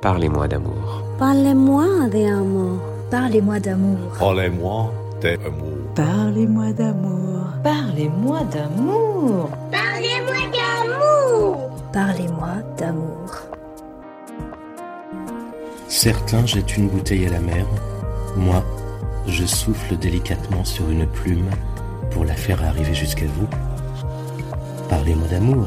Parlez-moi d'amour. Parlez-moi d'amour. Parlez-moi d'amour. Parlez-moi d'amour. Parlez-moi d'amour. Parlez-moi d'amour. Parlez-moi d'amour. Parlez-moi d'amour. Certains jettent une bouteille à la mer. Moi, je souffle délicatement sur une plume pour la faire arriver jusqu'à vous. Parlez-moi d'amour.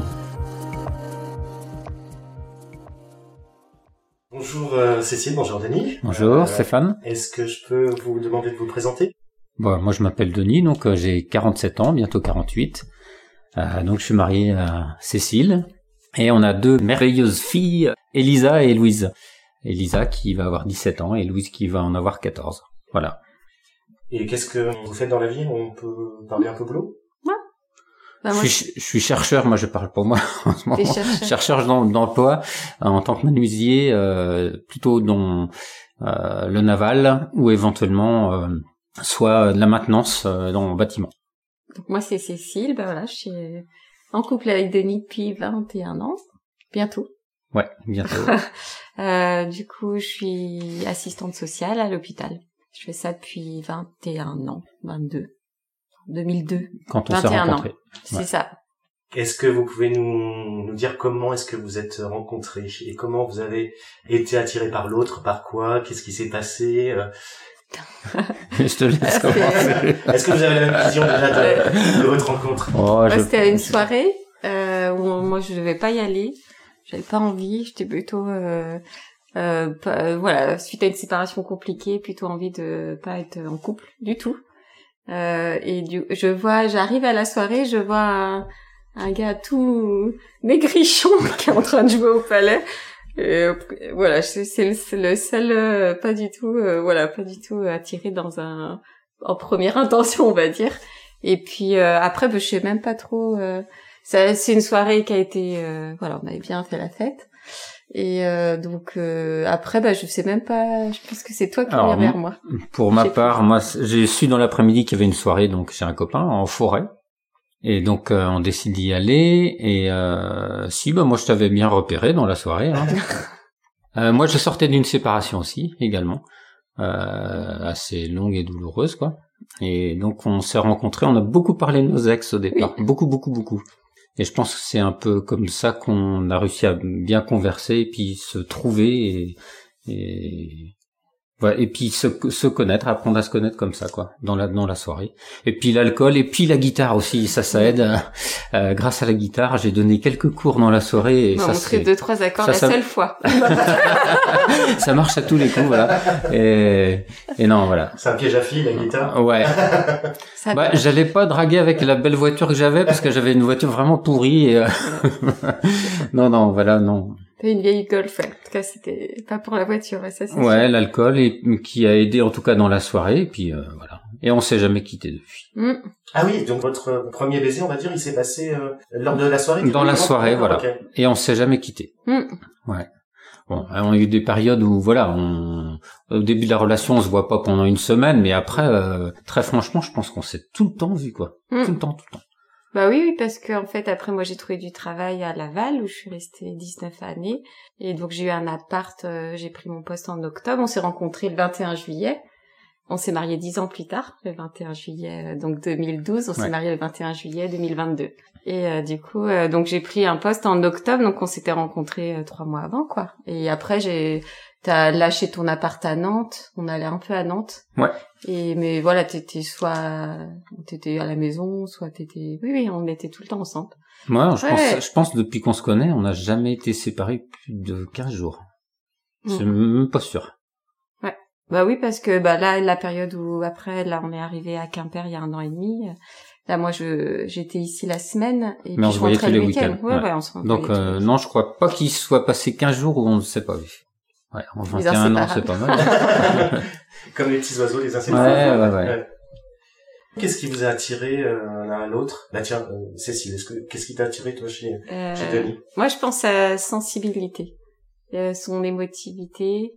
Bonjour euh, Cécile, bonjour Denis. Bonjour Euh, Stéphane. Est-ce que je peux vous demander de vous présenter? Bon, moi je m'appelle Denis, donc euh, j'ai 47 ans, bientôt 48. Euh, donc je suis marié à Cécile et on a deux merveilleuses filles, Elisa et Louise. Elisa qui va avoir 17 ans et Louise qui va en avoir 14. Voilà. Et qu'est-ce que vous faites dans la vie? On peut parler un peu boulot? Bah, moi, je, suis, je suis chercheur, moi je parle pour moi en ce moment. Chercheur. Chercheur d'em- d'emploi euh, en tant que menuisier, euh, plutôt dans euh, le naval ou éventuellement euh, soit de la maintenance euh, dans le bâtiment. donc moi c'est Cécile, bah voilà, je suis en couple avec Denis depuis 21 ans, bientôt. Ouais, bientôt. Euh, du coup, je suis assistante sociale à l'hôpital. Je fais ça depuis 21 ans, 22, 2002. Quand on s'est 21 ans. rencontrés. C'est Ouais. ça. Est-ce que vous pouvez nous, nous dire comment est-ce que vous êtes rencontrés et comment vous avez été attiré par l'autre, par quoi, qu'est-ce qui s'est passé euh, je te laisse commencer. Est-ce que vous avez la même vision déjà de, de votre rencontre? Oh, je- c'était à une soirée euh, où moi je devais pas y aller. J'avais pas envie. J'étais plutôt euh, euh, pas- euh, voilà suite à une séparation compliquée, plutôt envie de pas être en couple du tout. Euh, et du, je vois, j'arrive à la soirée, je vois un, un gars tout maigrichon qui est en train de jouer au palais. Et, voilà, c'est le, le seul, euh, pas du tout, euh, voilà, pas du tout attiré dans un, en première intention, on va dire. Et puis euh, après, bah, je sais même pas trop. euh, c'est une soirée qui a été, voilà, on avait bien fait la fête. Et euh, donc euh, après, bah, je sais même pas. Je pense que c'est toi qui viens vers moi. Pour ma part, moi, j'ai su dans l'après-midi qu'il y avait une soirée, donc chez un copain en forêt. Et donc euh, on décide d'y aller. Et euh, si, bah moi je t'avais bien repéré dans la soirée. hein. Euh, moi je sortais d'une séparation aussi, également, euh, assez longue et douloureuse, quoi. Et donc on s'est rencontrés. On a beaucoup parlé de nos ex au départ, beaucoup, beaucoup, beaucoup. Et je pense que c'est un peu comme ça qu'on a réussi à bien converser et puis se trouver Ouais, et puis se, se connaître, apprendre à se connaître comme ça, quoi, dans la dans la soirée. Et puis l'alcool, et puis la guitare aussi, ça, ça aide. Euh, euh, grâce à la guitare, j'ai donné quelques cours dans la soirée et On m'a ça, c'est- deux trois accords ça, la ça- seule fois. ça marche à tous les coups, voilà. Et, et non, voilà. C'est un piège à filles, la guitare Ouais. Bah, j'allais pas draguer avec la belle voiture que j'avais parce que j'avais une voiture vraiment pourrie. Et, euh, non, non, voilà, non. T'as une vieille Golf. ouais. En tout cas, c'était pas pour la voiture. Ça, c'est Ouais, l'alcool et qui a aidé en tout cas dans la soirée. Et puis euh, voilà. Et on s'est jamais quitté depuis. Mm. Ah oui, donc votre premier baiser, on va dire, il s'est passé euh, lors de la soirée Dans la soirée, voilà. Et on s'est jamais quitté. Mm. Ouais. Bon, on a eu des périodes où voilà, on, au début de la relation, on se voit pas pendant une semaine, mais après, euh, très franchement, je pense qu'on s'est tout le temps vu, quoi. Mm. Tout le temps, tout le temps. Bah oui, oui, parce que en fait, après, moi, j'ai trouvé du travail à Laval, où je suis restée 19 années. Et donc, j'ai eu un appart, euh, j'ai pris mon poste en octobre. On s'est rencontrés le 21 juillet. On s'est mariés dix ans plus tard, le 21 juillet, euh, donc 2012. On s'est Ouais. mariés le 21 juillet 2022. Et euh, du coup, euh, donc j'ai pris un poste en octobre, donc on s'était rencontrés euh, trois mois avant, quoi. Et après, j'ai, t'as lâché ton appart à Nantes. On allait un peu à Nantes. Ouais. Et mais voilà, t'étais soit t'étais à la maison, soit t'étais. Oui, oui, on était tout le temps ensemble. Moi, je Ouais. pense, je pense depuis qu'on se connaît, on n'a jamais été séparés plus de 15 jours. Je suis Mm. même pas sûr. Bah oui, parce que bah là, la période où après, là, on est arrivé à Quimper il y a un an et demi. Là, moi, je j'étais ici la semaine et Mais puis on je rentrais le les week-end. week-ends, Ouais, ouais. ouais, on se Donc, euh, non, je crois pas qu'il soit passé 15 jours où on ne s'est pas vu. Ouais, en Les 21 ans, c'est pas mal. Comme les petits oiseaux, les insectes. Ouais, ouais, ouais. Qu'est-ce qui vous a attiré euh, l'un à l'autre? Bah tiens, euh, Cécile, est-ce que qu'est-ce qui t'a attiré toi chez, Euh, chez Denis Moi, je pense à sensibilité, euh, son émotivité.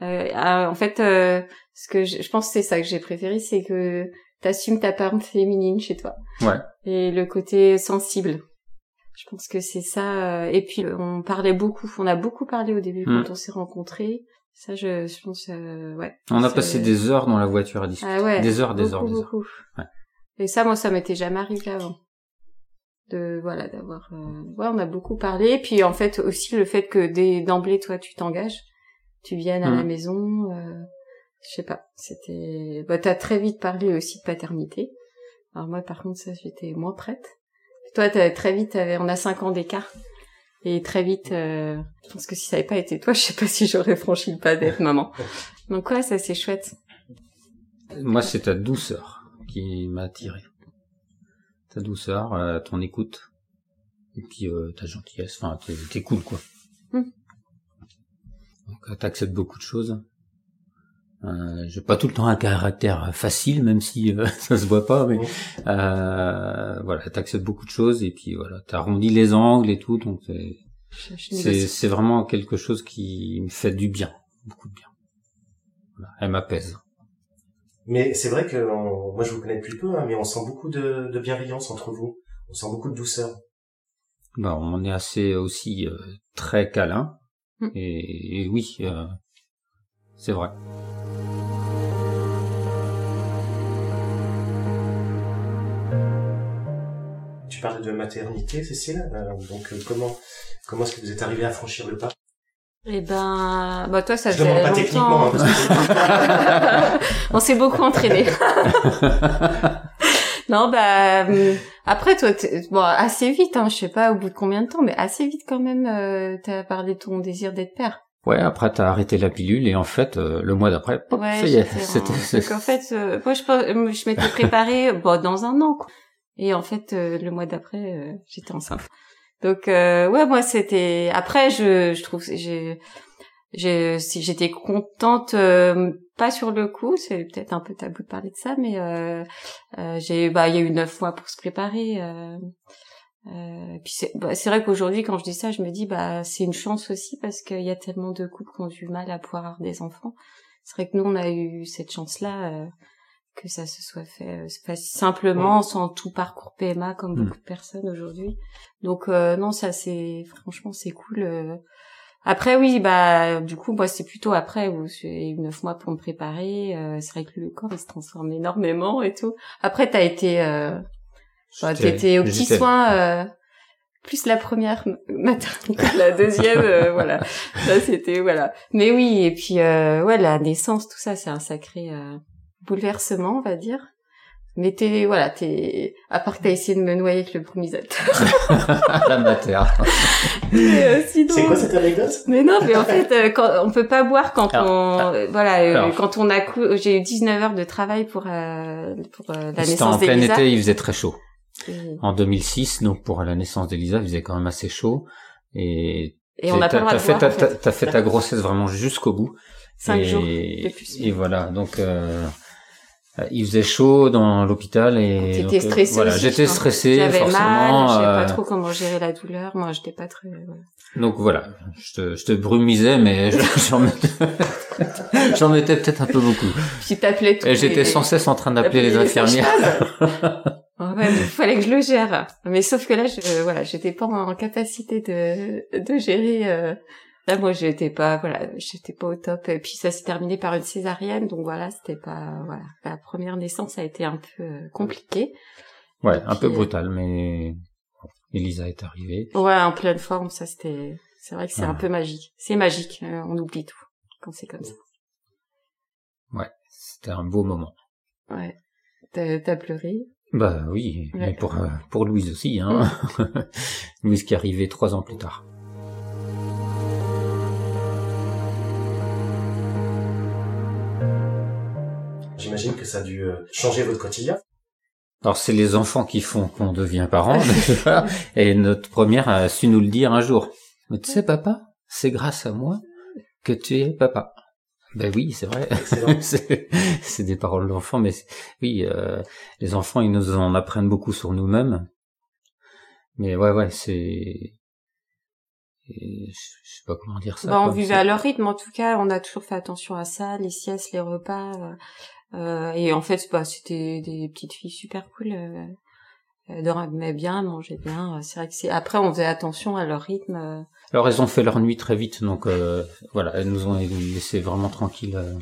Euh, à- en fait, euh, ce que je, je pense que c'est ça que j'ai préféré, c'est que t'assumes ta part féminine chez toi Ouais. et le côté sensible. Je pense que c'est ça. euh, Et puis on parlait beaucoup, on a beaucoup parlé au début Mm. quand on s'est rencontrés. Ça, je, je pense, euh, ouais. On a passé des heures dans la voiture à discuter. Ah ouais, des heures, des beaucoup, heures, des heures. Ouais. Et ça, moi, ça m'était jamais arrivé avant. De voilà, d'avoir. euh, Ouais, on a beaucoup parlé. Puis en fait aussi le fait que dès d'emblée, toi, tu t'engages, tu viennes à la Mhm. maison. Euh... Je sais pas. C'était. Bah, t'as très vite parlé aussi de paternité. Alors moi, par contre, ça, j'étais moins prête. Toi, t'as très vite. On a cinq ans d'écart. Et très vite, euh, je pense que si ça avait pas été toi, je sais pas si j'aurais franchi le pas d'être maman. Donc ouais, ça c'est chouette. Moi, c'est ta douceur qui m'a attiré. Ta douceur, euh, ton écoute, et puis euh, ta gentillesse. Enfin, t'es, cool, quoi. Mm. Donc, euh, t'acceptes beaucoup de choses. Euh, j'ai pas tout le temps un caractère facile, même si euh, ça se voit pas, mais euh, voilà, t'acceptes beaucoup de choses et puis voilà, t'arrondis les angles et tout, donc c'est, vraiment quelque chose qui me fait du bien, beaucoup de bien. Voilà, elle m'apaise. Mais c'est vrai que on- moi je vous connais depuis peu, hein, mais on sent beaucoup de, de bienveillance entre vous. On sent beaucoup de douceur. Bah, on est assez aussi euh, très câlin. Mm. Et, et oui, euh, c'est vrai. Tu parles de maternité, Cécile. Euh, donc euh, comment comment est-ce que vous êtes arrivé à franchir le pas? Eh ben, bah toi, ça Je faisait pas longtemps. techniquement. hein, On s'est beaucoup entraîné. non, bah hum, après toi, bon, assez vite, hein, je sais pas au bout de combien de temps, mais assez vite quand même, euh, t'as parlé de ton désir d'être père. Ouais, après t'as arrêté la pilule et en fait euh, le mois d'après, Ouais, ça y est, en- c'était. Donc en fait, euh, moi je, je m'étais préparée bon, dans un an, quoi. Et en fait, euh, le mois d'après, euh, j'étais enceinte. Donc euh, ouais, moi c'était. Après, je, je trouve, j'ai, j'ai, si j'étais contente, euh, pas sur le coup, c'est peut-être un peu tabou de parler de ça, mais euh, euh, j'ai, bah, il y a eu neuf mois pour se préparer. Euh, puis c'est, bah, vrai qu'aujourd'hui, quand je dis ça, je me dis, bah, c'est une chance aussi parce qu'il y a tellement de couples qui ont du mal à pouvoir avoir des enfants. C'est vrai que nous, on a eu cette chance-là, euh, que ça se soit fait euh, simplement, sans tout parcours PMA comme Mm. beaucoup de personnes aujourd'hui. Donc euh, non, ça c'est franchement c'est cool. euh. Après oui, bah du coup moi c'est plutôt après où j'ai eu neuf mois pour me préparer. euh, c'est vrai que le corps il se transforme énormément et tout. Après t'as été, J'étais- t'étais aux petits j'étais- soins. euh, plus la première maternité que la deuxième, euh, voilà. Ça c'était voilà. Mais oui, et puis euh, ouais, la naissance, tout ça, c'est un sacré euh, bouleversement, on va dire. Mais t'es voilà, t'es à part que t'as essayé de me noyer avec le brumisateur. la matière. Mais, euh, sinon- C'est quoi cette anecdote? Mais non, mais en fait, euh, quand, on peut pas boire quand Alors, on euh, voilà, euh, quand on a cou- j'ai eu 19 heures de travail pour euh, pour euh, la C'était en naissance plein été, il faisait très chaud. Et, En 2006, donc pour la naissance d'Elisa, il faisait quand même assez chaud. Et, et on n'a pas le droit de fait, ta- en fait. t'as- t'as fait ta grossesse vraiment jusqu'au bout. Cinq et, jours de plus. Et voilà, donc euh, il faisait chaud dans l'hôpital et T'étais donc, euh, stressée Voilà, j'étais je pense. stressé J'avais forcément. mal, je savais pas euh, trop comment gérer la douleur. Moi, j'étais pas très. voilà. Donc voilà, je te, je te brumisais, mais je- j'en mettais, peut-être un peu beaucoup. Puis t'appelais Et j'étais sans cesse en train d'appeler les infirmières. Il fallait que je le gère. Mais sauf que là, je, voilà, j'étais pas en capacité de, de gérer. euh, Là, moi, j'étais pas, voilà, j'étais pas au top. Et puis ça s'est terminé par une césarienne, donc voilà, c'était pas, voilà, la première naissance a été un peu euh, compliquée. Ouais, un peu euh, brutal, mais Elisa est arrivée. Ouais, en pleine forme, ça c'était, c'est vrai que c'est un peu magique. C'est magique, on oublie tout quand c'est comme ça. Ouais, c'était un beau moment. Ouais. T'as pleuré? Bah oui, Ouais. mais pour, euh, pour Louise aussi, hein. Louise qui est arrivée trois ans plus tard. J'imagine que ça a dû euh, changer votre quotidien. Alors c'est les enfants qui font qu'on devient parents, déjà, et notre première a su nous le dire un jour. Mais tu sais papa, c'est grâce à moi que tu es papa. Ben oui, c'est vrai. C'est des paroles d'enfants, mais oui, euh, les enfants ils nous en apprennent beaucoup sur nous-mêmes. Mais ouais, ouais, c'est, je sais pas comment dire ça. Bah, on quoi. vivait à leur rythme. En tout cas, on a toujours fait attention à ça, les siestes, les repas. euh, euh, et en fait, bah, c'était des petites filles super cool. euh, elles dormaient bien, mangeaient bien. C'est vrai que c'est. Après, on faisait attention à leur rythme. Alors elles ont fait leur nuit très vite, donc euh, voilà, elles nous ont laissé vraiment tranquilles. euh,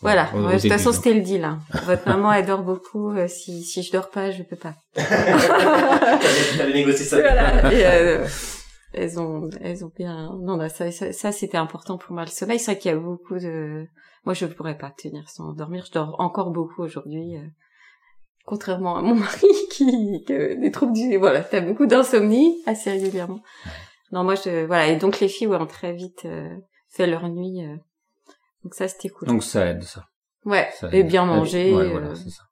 Voilà. de toute façon, c'était le deal. Hein. Votre maman, elle dort beaucoup. euh, si si je dors pas, je peux pas. T'avais t'avais négocié ça. Voilà. Et, euh, elles ont, elles ont bien. Non, non, ça, ça, ça, c'était important pour moi le sommeil. C'est vrai qu'il y a beaucoup de. Moi, je pourrais pas tenir sans dormir. Je dors encore beaucoup aujourd'hui, euh, contrairement à mon mari qui, qui a des troubles du. Voilà, t'as beaucoup d'insomnie assez régulièrement. Non, moi, je. Voilà. Et donc les filles, ouais, ont très vite euh, fait leur nuit. euh. Donc ça, c'était cool. Donc ça aide ça. ouais. ça Et aide. bien manger. Ouais, euh, voilà, c'est ça.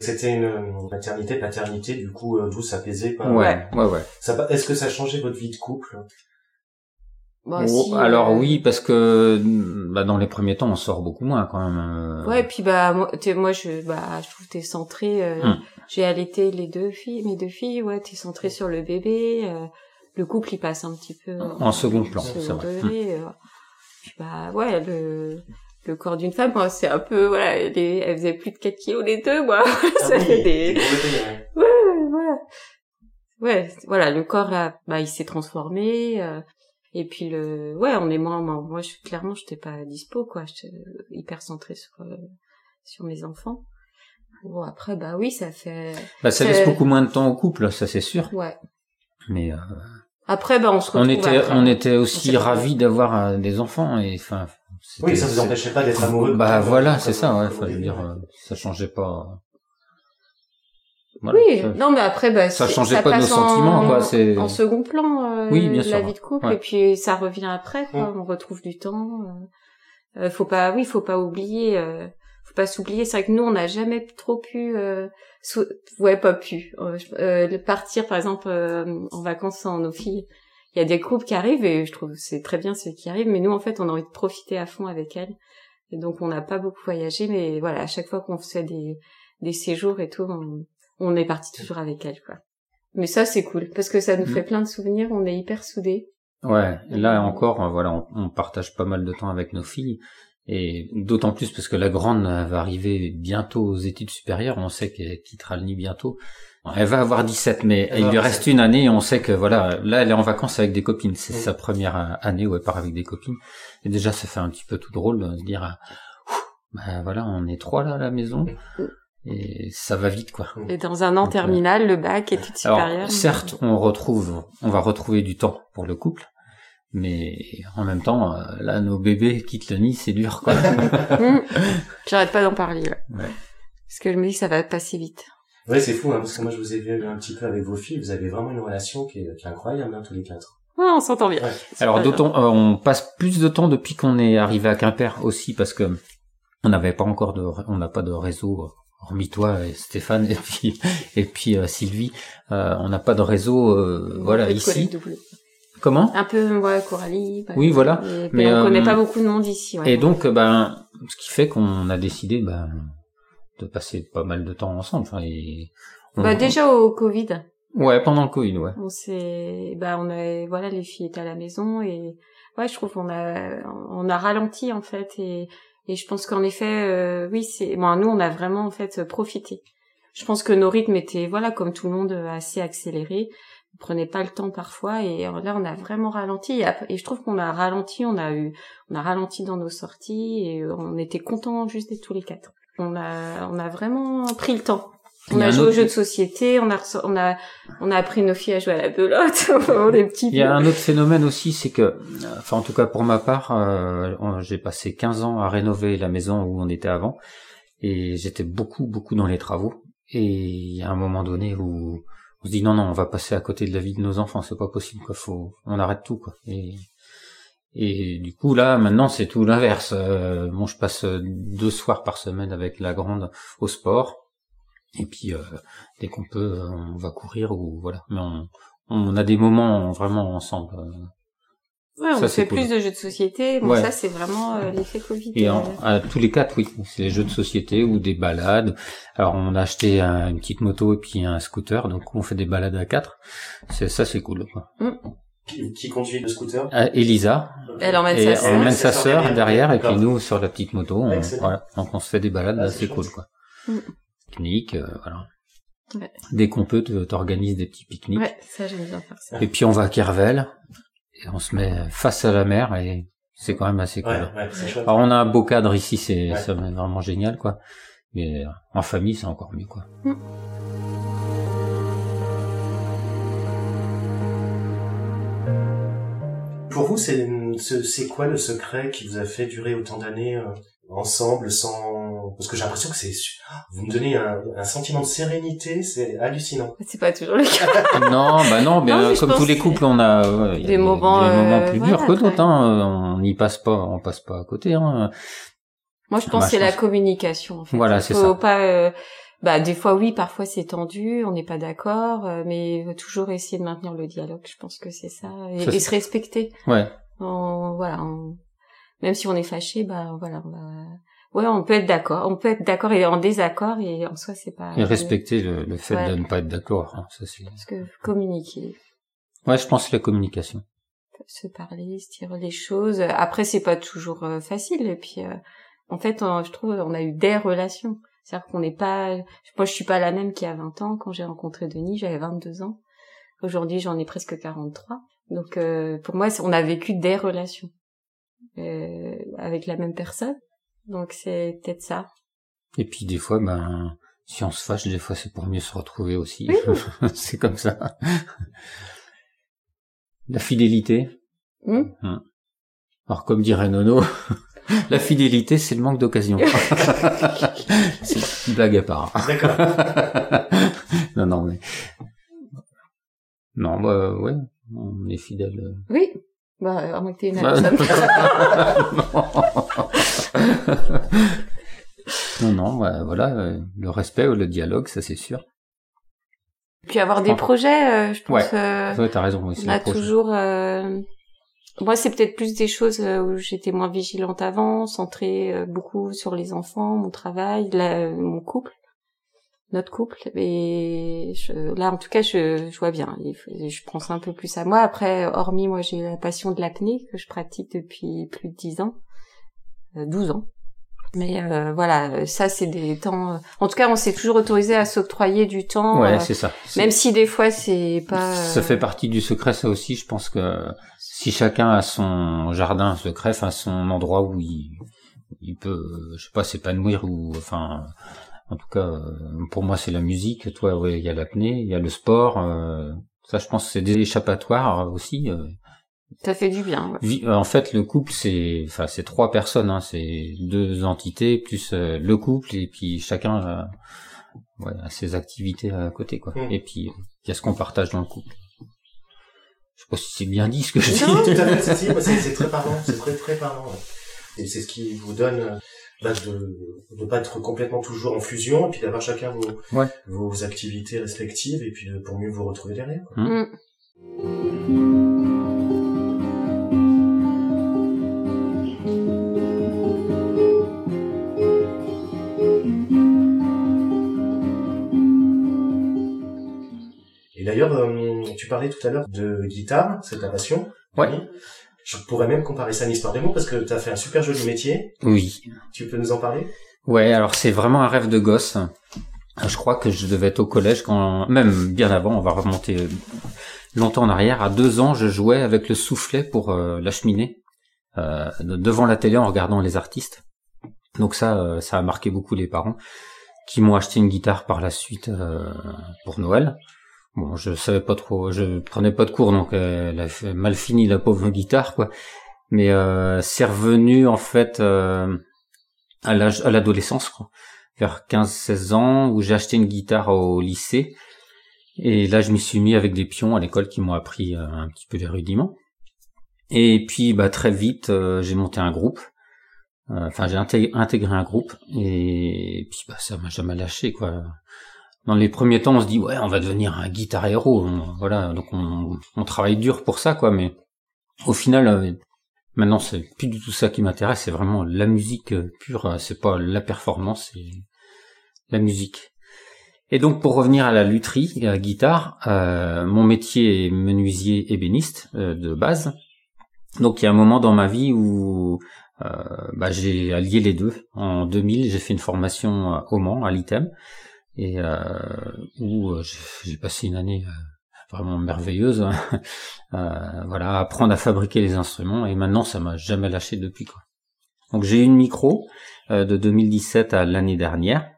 C'était une maternité, paternité, du coup, euh, douce, apaisée. Quoi. Ouais, ouais, ouais. Ça, Est-ce que ça a changé votre vie de couple? Bah, Oh, si, alors euh, oui, parce que bah, dans les premiers temps, on sort beaucoup moins quand même. euh. Ouais, puis bah moi, moi je bah je trouve que t'es centré. euh, Hum. J'ai allaité les deux filles, mes deux filles. Ouais, t'es centré sur le bébé. euh, le couple il passe un petit peu En second plan, c'est vrai. degré, euh. Puis bah ouais, le le corps d'une femme, moi, c'est un peu voilà, elle, est- elle faisait plus de 4 kilos les deux, moi. ça Ah fait oui, des brevetée, ouais. ouais, voilà. Ouais, voilà, le corps a, bah, il s'est transformé. euh, et puis le, ouais, on est moins, moi, moi, je clairement, j'étais pas dispo, quoi. J'étais hyper centrée sur euh, sur mes enfants. Bon, après, bah oui, ça fait, Bah, ça laisse beaucoup moins de temps au couple, ça c'est sûr. ouais. Mais euh, Après, bah, on se retrouve. on était, après. on était On aussi s'est- ravis d'avoir euh, des enfants et enfin. Oui, ça vous empêchait pas d'être amoureux. Bah voilà, c'est ça. Ouais, faut dire, euh, ça changeait pas. Voilà, Oui, ça- non, mais après, bah, ça changeait pas nos en- sentiments, quoi, c'est- En second plan, euh, Oui, bien la sûr, vie de couple, ouais. et puis ça revient après, quoi. On retrouve du temps. euh, euh, faut pas, oui, faut pas oublier, euh, faut pas s'oublier. C'est vrai que nous, on n'a jamais trop pu, euh, sou- ouais, pas pu, euh, euh, partir, par exemple, euh, en vacances sans nos filles. Il y a des couples qui arrivent et je trouve que c'est très bien ceux qui arrivent, mais nous, en fait, on a envie de profiter à fond avec elles. Et donc, on n'a pas beaucoup voyagé, mais voilà, à chaque fois qu'on fait des, des séjours et tout, on, on est parti toujours avec elles, quoi. Mais ça, c'est cool, parce que ça nous Mm. fait plein de souvenirs, on est hyper soudés. Ouais, là encore, voilà, on, on partage pas mal de temps avec nos filles, et d'autant plus parce que la grande va arriver bientôt aux études supérieures, on sait qu'elle quittera le nid bientôt. Elle va avoir 17, mais Elle il lui reste une année, et on sait que voilà, là elle est en vacances avec des copines, c'est sa première euh, année où elle part avec des copines, et déjà ça fait un petit peu tout drôle de se dire, bah voilà, on est trois là à la maison, et ça va vite quoi. Et dans un an Donc, euh, terminal, le bac, études supérieures. Alors, certes, on retrouve, on va retrouver du temps pour le couple, mais en même temps, euh, là, nos bébés quittent le nid, c'est dur, quoi. Hum. J'arrête pas d'en parler, là. Ouais. Parce que je me dis que ça va passer vite. Ouais, c'est fou, hein, parce que moi, je vous ai vu un petit peu avec vos filles. Vous avez vraiment une relation qui est, qui est incroyable, hein, tous les quatre. Ouais, on s'entend bien. Ouais. Alors, d'autant, euh, on passe plus de temps depuis qu'on est arrivé à Quimper aussi, parce que on n'avait pas encore de, on n'a pas de réseau, euh, hormis toi et Stéphane, et puis, et puis euh, Sylvie, euh, on n'a pas de réseau, euh, voilà, ici. Comment? Un peu, ouais, Coralie. bah, Oui, voilà. Mais, on euh, connaît pas beaucoup de monde ici, ouais. Et donc, euh, ben, ce qui fait qu'on a décidé, ben, de passer pas mal de temps ensemble. Enfin, et on- Bah, déjà au Covid, Ouais, pendant le Covid, ouais. on s'est, bah, on a, voilà, les filles étaient à la maison et, ouais, je trouve qu'on a, on a ralenti, en fait, et, et je pense qu'en effet, euh, oui, c'est, bon, nous, on a vraiment, en fait, profité. Je pense que nos rythmes étaient, voilà, comme tout le monde, assez accélérés. On prenait pas le temps parfois et là, on a vraiment ralenti et, je trouve qu'on a ralenti, on a eu, on a ralenti dans nos sorties et on était contents juste d'être tous les quatre. On a, on a vraiment pris le temps. On a joué aux autre- jeux de société, on a, on a, on a appris nos filles à jouer à la petits. Il y a un autre phénomène aussi, c'est que, euh, enfin en tout cas pour ma part, euh, j'ai passé 15 ans à rénover la maison où on était avant, et j'étais beaucoup beaucoup dans les travaux. Et il y a un moment donné où on se dit non non, on va passer à côté de la vie de nos enfants, c'est pas possible quoi, faut, on arrête tout quoi. Et et du coup là maintenant c'est tout l'inverse. Euh, bon, je passe deux soirs par semaine avec la grande au sport. Et puis euh, dès qu'on peut, euh, on va courir ou voilà. Mais on, on a des moments vraiment ensemble. Euh. Ouais, on Ça, fait cool. plus de jeux de société. Bon, Ouais. ça, c'est vraiment euh, l'effet Covid. Et euh, en- à tous les quatre, oui, c'est des jeux de société ou des balades. Alors on a acheté un- une petite moto et puis un scooter, donc on fait des balades à quatre. C'est ça, c'est cool. Quoi. Qui, qui conduit le scooter? Euh, Elisa, Elle emmène et sa on sœur. emmène sa sœur derrière, et puis nous sur la petite moto. On, voilà. Donc on se fait des balades Ah, assez c'est cool, chouette. quoi. Mm. Technique, euh, voilà. Ouais. Dès qu'on peut, t'organises des petits pique-niques. Ouais, ça j'aime bien faire ça. Et puis on va à Kervel on se met face à la mer et c'est quand même assez cool. Ouais, ouais. Alors on a un beau cadre ici, c'est Ouais. vraiment génial quoi. Mais euh, en famille, c'est encore mieux quoi. Pour vous, c'est c'est c'est quoi le secret qui vous a fait durer autant d'années euh, ensemble sans parce que j'ai l'impression que c'est vous me donnez un, un sentiment de sérénité, c'est hallucinant. C'est pas toujours le cas. non, bah non, bien Non, mais je comme tous les que couples, on a ouais, il y a des moments, des moments euh, plus voilà, durs que d'autres. ouais. Hein. On n'y passe pas, on passe pas à côté. Hein. Moi, je Bah, pense que je c'est la communication. En fait. Voilà, c'est Faut ça. pas. euh, Bah, des fois, oui, parfois c'est tendu, on n'est pas d'accord, euh, mais il faut toujours essayer de maintenir le dialogue. Je pense que c'est ça, et, Ça, et se respecter. Ouais. En- voilà, en- même si on est fâché, bah voilà, on va. Ouais, on peut être d'accord, on peut être d'accord et en désaccord, et en soi, c'est pas. Et respecter le, le fait Ouais. de ne pas être d'accord. hein, ça c'est. Parce que communiquer, Ouais, je pense que la communication. se parler, se dire les choses. Après, c'est pas toujours euh, facile. Et puis, euh, en fait, on- je trouve, on a eu des relations. C'est-à-dire qu'on n'est pas. Moi, je suis pas la même qu'il y a 20 ans. Quand j'ai rencontré Denis, j'avais 22 ans. Aujourd'hui, j'en ai presque 43. Donc, euh, pour moi, on a vécu des relations euh, avec la même personne. Donc, c'est peut-être ça. Et puis des fois, ben, si on se fâche, des fois c'est pour mieux se retrouver aussi. Oui. c'est comme ça. La fidélité. Hmm Hmm. Alors comme dirait Nono, la fidélité c'est le manque d'occasion. c'est une blague à part. D'accord. non, non, mais non, bah ouais, on est fidèle. Oui. Bah, à moins que t'aies une Bah, non, non, bah, voilà, euh, le respect ou le dialogue, ça c'est sûr. Puis avoir des projets, euh, je pense. Ouais. euh, Ouais, t'as raison. Oui, On a toujours. euh, Moi, c'est peut-être plus des choses où j'étais moins vigilante avant, centrée euh, beaucoup sur les enfants, mon travail, la- euh, mon couple, notre couple. Et je- là, en tout cas, je, je vois bien. Je prends ça un peu plus à moi. Après, hormis moi, j'ai la passion de l'apnée que je pratique depuis plus de 10 ans, euh, 12 ans. Mais euh, voilà, ça c'est des temps. En tout cas, on s'est toujours autorisé à s'octroyer du temps. Ouais, euh, c'est ça. Même si des fois c'est pas. Ça fait partie du secret, ça aussi. Je pense que si chacun a son jardin secret, enfin son endroit où il, il peut, euh, je sais pas, s'épanouir ou, enfin, en tout cas, euh, pour moi c'est la musique. Toi, ouais, il y a l'apnée, il y a le sport. euh, ça, je pense, que c'est des échappatoires aussi. euh. Ça fait du bien. ouais. En fait, le couple, c'est, enfin, c'est trois personnes, hein, c'est deux entités plus euh, le couple et puis chacun a, ouais, a ses activités à côté, quoi. Mm. Et puis il y a ce qu'on partage dans le couple. Je sais pas si c'est bien dit ce que je dis. Tout à fait, c'est- très parlant, c'est très très parlant. ouais. Et c'est ce qui vous donne euh, bah, de ne pas être complètement toujours en fusion, et puis d'avoir chacun vos, Ouais. vos activités respectives, et puis de- pour mieux vous retrouver derrière. quoi. Hmm. Mm. Et d'ailleurs, euh, tu parlais tout à l'heure de guitare, c'est ta passion. Ouais. Je pourrais même comparer ça à une histoire d'amour parce que tu as fait un super joli métier. Oui. Tu peux nous en parler? Ouais, alors c'est vraiment un rêve de gosse. Je crois que je devais être au collège quand, même bien avant, on va remonter longtemps en arrière. À deux ans, je jouais avec le soufflet pour euh, la cheminée, euh, devant la télé en regardant les artistes. Donc ça, euh, ça a marqué beaucoup les parents, qui m'ont acheté une guitare par la suite euh, pour Noël. Bon, je savais pas trop, je prenais pas de cours, donc euh, elle a mal fini la pauvre guitare, quoi. Mais euh, c'est revenu en fait euh, à l'âge, à l'adolescence, quoi. Vers 15-16 ans où j'ai acheté une guitare au lycée. Et là je m'y suis mis avec des pions à l'école qui m'ont appris euh, un petit peu les rudiments. Et puis bah très vite euh, j'ai monté un groupe. Enfin j'ai inté- intégré un groupe. Et puis bah ça m'a jamais lâché quoi dans les premiers temps on se dit ouais on va devenir un guitar héros voilà donc on, travaille dur pour ça quoi mais au final euh, Maintenant, c'est plus du tout ça qui m'intéresse, c'est vraiment la musique euh, pure, euh, c'est pas la performance, c'est la musique. Et donc, pour revenir à la lutherie et à la guitare, mon métier est menuisier ébéniste de base. Donc, il y a un moment dans ma vie où bah, j'ai allié les deux. En 2000, j'ai fait une formation au Mans, à l'ITEM. Et euh, où euh, j'ai passé une année euh, vraiment merveilleuse. hein. Euh, voilà, apprendre à fabriquer les instruments et maintenant ça m'a jamais lâché depuis quoi. Donc j'ai eu une micro euh, de 2017 à l'année dernière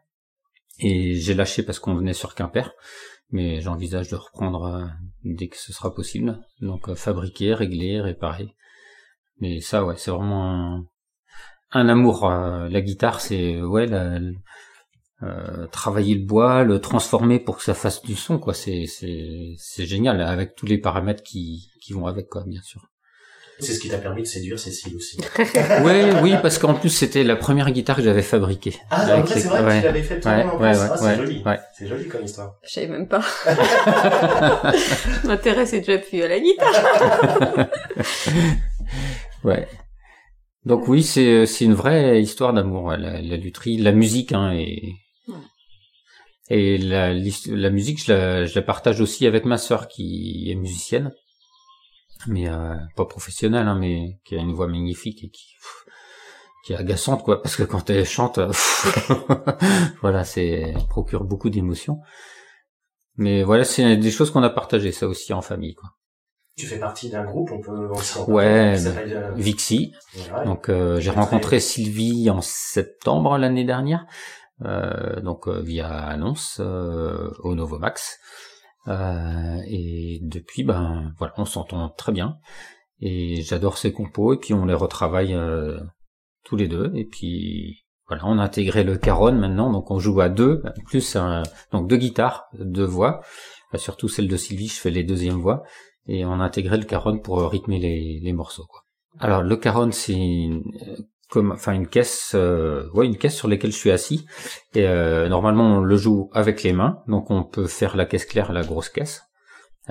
et j'ai lâché parce qu'on venait sur Quimper, mais j'envisage de reprendre dès que ce sera possible. Donc fabriquer, régler, réparer. Mais ça ouais, c'est vraiment un, un amour. la guitare, c'est ouais la- euh, travailler le bois, le transformer pour que ça fasse du son, quoi. C'est c'est c'est génial avec tous les paramètres qui qui vont avec, quoi, bien sûr. C'est ce qui t'a permis de séduire Cécile aussi. Ouais, oui, parce qu'en plus c'était la première guitare que j'avais fabriquée. Ah, c'est vrai que tu l'avais fait toi Ouais, en ouais, place. ah, c'est joli. ouais. C'est joli comme histoire. Je savais même pas. Je m'intéressais déjà plus à la guitare. Ouais. Donc oui, c'est c'est une vraie histoire d'amour, la, la lutherie, la musique, hein, et et la, la musique, je la, je la partage aussi avec ma sœur qui est musicienne, mais euh, pas professionnelle, hein, mais qui a une voix magnifique et qui pff, qui est agaçante quoi, parce que quand elle chante, pff, voilà, c'est elle procure beaucoup d'émotions. Mais voilà, c'est des choses qu'on a partagées ça aussi en famille, quoi. Tu fais partie d'un groupe, on peut en Ouais, qui bah, s'appelle, euh, Vixi, ouais. Donc euh, j'ai rencontré Sylvie en septembre l'année dernière, donc euh, via annonce euh, au Novomax. Euh, et depuis, ben voilà, on s'entend très bien. Et j'adore ses compos. Et puis on les retravaille euh, tous les deux. Et puis voilà, on a intégré le caron maintenant, donc on joue à deux, plus un, donc deux guitares, deux voix. Surtout celle de Sylvie, je fais les deuxièmes voix. Et on a intégré le caron pour euh, rythmer les, les morceaux. Quoi. Alors le caron, c'est euh, comme, enfin une caisse, euh, ouais, une caisse sur laquelle je suis assis. Et euh, normalement, on le joue avec les mains, donc on peut faire la caisse claire, la grosse caisse.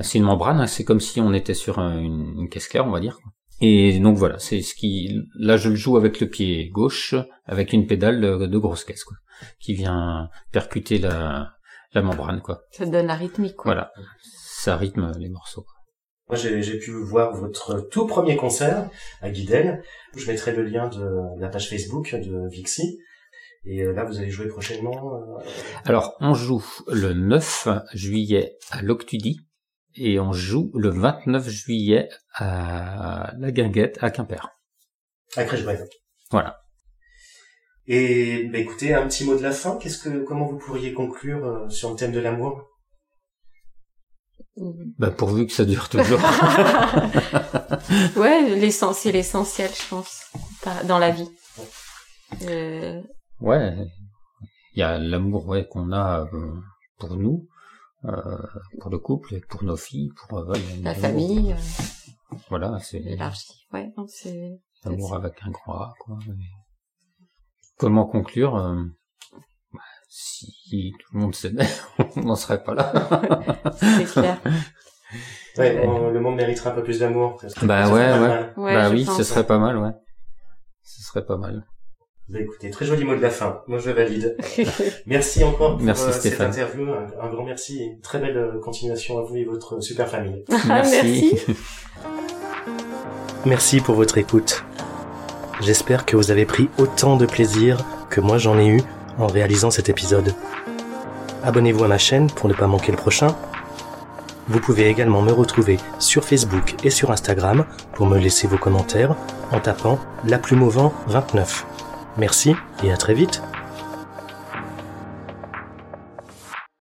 C'est une membrane, hein, c'est comme si on était sur un- une, une caisse claire, on va dire. Et donc voilà, c'est ce qui, là je le joue avec le pied gauche, avec une pédale de, de grosse caisse, quoi, qui vient percuter la, la membrane, quoi. Ça donne la rythmique, quoi. Voilà, ça rythme les morceaux. Moi, j'ai j'ai pu voir votre tout premier concert à Guidel. Je mettrai le lien de la page Facebook de Vixi. Et euh, là, vous allez jouer prochainement. euh, Alors, on joue le 9 juillet à l'Octudie et on joue le 29 juillet à la Guinguette à Quimper. à Crèche-Brève. Voilà. Et bah, écoutez, un petit mot de la fin. Qu'est-ce que, comment vous pourriez conclure euh, sur le thème de l'amour? Bah, pourvu que ça dure toujours. ouais, l'essentiel, c'est l'essentiel, je pense, dans la vie. Euh, ouais, il y a l'amour ouais, qu'on a euh, pour nous, euh, pour le couple, pour nos filles, pour ouais, la famille, euh, Voilà, c'est élargie. Ouais, c'est. l'amour avec un grand A. Quoi. Comment conclure Si tout le monde s'aimait, on n'en serait pas là. C'est clair. Ouais, on- le monde mériterait un peu plus d'amour. Bah ouais, ouais. bah oui, pense. ce serait pas mal, ouais. Ce serait pas mal. Bah écoutez, très joli mot de la fin. Moi, je valide. Merci encore pour Merci, euh, cette Stéphane. interview. Un, un grand merci et une très belle euh, continuation à vous et votre super famille. Merci. Merci pour votre écoute. J'espère que vous avez pris autant de plaisir que moi j'en ai eu en réalisant cet épisode. Abonnez-vous à ma chaîne pour ne pas manquer le prochain. Vous pouvez également me retrouver sur Facebook et sur Instagram pour me laisser vos commentaires en tapant La Plume au vent 29. Merci et à très vite.